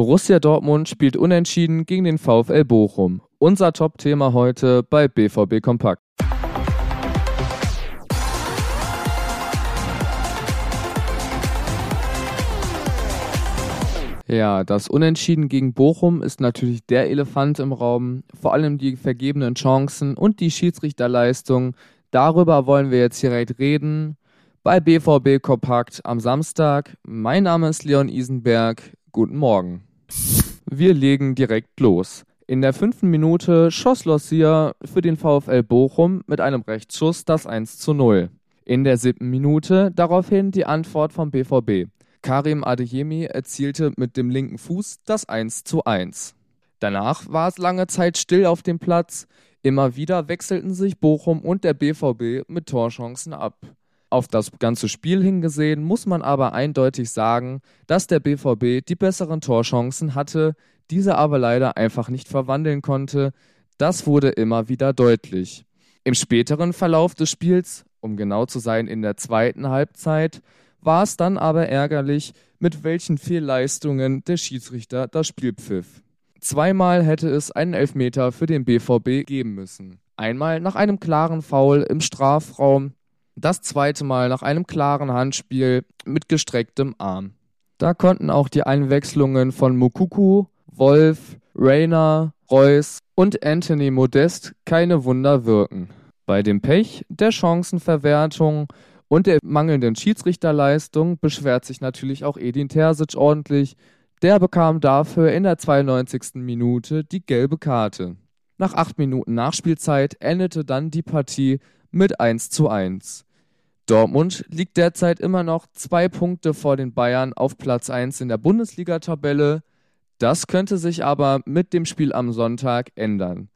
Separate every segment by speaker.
Speaker 1: Borussia Dortmund spielt unentschieden gegen den VfL Bochum. Unser Top-Thema heute bei BVB Kompakt. Ja, das Unentschieden gegen Bochum ist natürlich der Elefant im Raum. Vor allem die vergebenen Chancen und die Schiedsrichterleistung. Darüber wollen wir jetzt direkt reden. Bei BVB Kompakt am Samstag. Mein Name ist Leon Isenberg. Guten Morgen. Wir legen direkt los. In der fünften Minute schoss Lossier für den VfL Bochum mit einem Rechtsschuss das 1 zu 0. In der siebten Minute daraufhin die Antwort vom BVB. Karim Adeyemi erzielte mit dem linken Fuß das 1 zu 1. Danach war es lange Zeit still auf dem Platz. Immer wieder wechselten sich Bochum und der BVB mit Torchancen ab. Auf das ganze Spiel hingesehen muss man aber eindeutig sagen, dass der BVB die besseren Torchancen hatte, diese aber leider einfach nicht verwandeln konnte. Das wurde immer wieder deutlich. Im späteren Verlauf des Spiels, um genau zu sein in der zweiten Halbzeit, war es dann aber ärgerlich, mit welchen Fehlleistungen der Schiedsrichter das Spiel pfiff. Zweimal hätte es einen Elfmeter für den BVB geben müssen. Einmal nach einem klaren Foul im Strafraum, das zweite Mal nach einem klaren Handspiel mit gestrecktem Arm. Da konnten auch die Einwechslungen von Mukuku, Wolf, Rayner, Reus und Anthony Modest keine Wunder wirken. Bei dem Pech der Chancenverwertung und der mangelnden Schiedsrichterleistung beschwert sich natürlich auch Edin Terzic ordentlich. Der bekam dafür in der 92. Minute die gelbe Karte. Nach acht Minuten Nachspielzeit endete dann die Partie mit 1 zu 1. Dortmund liegt derzeit immer noch zwei Punkte vor den Bayern auf Platz 1 in der Bundesliga-Tabelle. Das könnte sich aber mit dem Spiel am Sonntag ändern.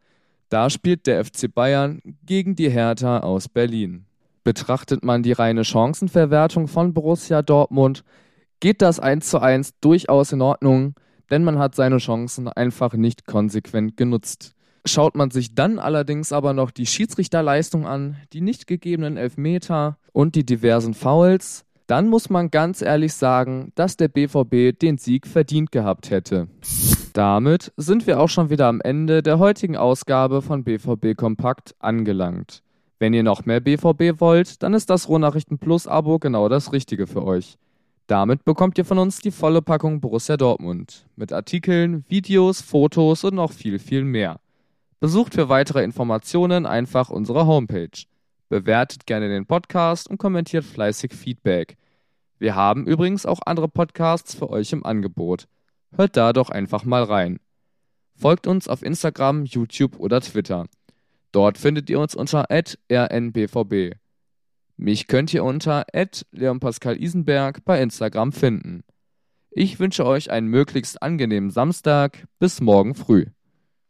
Speaker 1: Da spielt der FC Bayern gegen die Hertha aus Berlin. Betrachtet man die reine Chancenverwertung von Borussia Dortmund, geht das 1 zu 1 durchaus in Ordnung, denn man hat seine Chancen einfach nicht konsequent genutzt. Schaut man sich dann allerdings aber noch die Schiedsrichterleistung an, die nicht gegebenen Elfmeter und die diversen Fouls, dann muss man ganz ehrlich sagen, dass der BVB den Sieg verdient gehabt hätte. Damit sind wir auch schon wieder am Ende der heutigen Ausgabe von BVB Kompakt angelangt. Wenn ihr noch mehr BVB wollt, dann ist das Rohnachrichten Plus Abo genau das Richtige für euch. Damit bekommt ihr von uns die volle Packung Borussia Dortmund mit Artikeln, Videos, Fotos und noch viel, viel mehr. Besucht für weitere Informationen einfach unsere Homepage. Bewertet gerne den Podcast und kommentiert fleißig Feedback. Wir haben übrigens auch andere Podcasts für euch im Angebot. Hört da doch einfach mal rein. Folgt uns auf Instagram, YouTube oder Twitter. Dort findet ihr uns unter rnbvb. Mich könnt ihr unter Pascal Isenberg bei Instagram finden. Ich wünsche euch einen möglichst angenehmen Samstag. Bis morgen früh.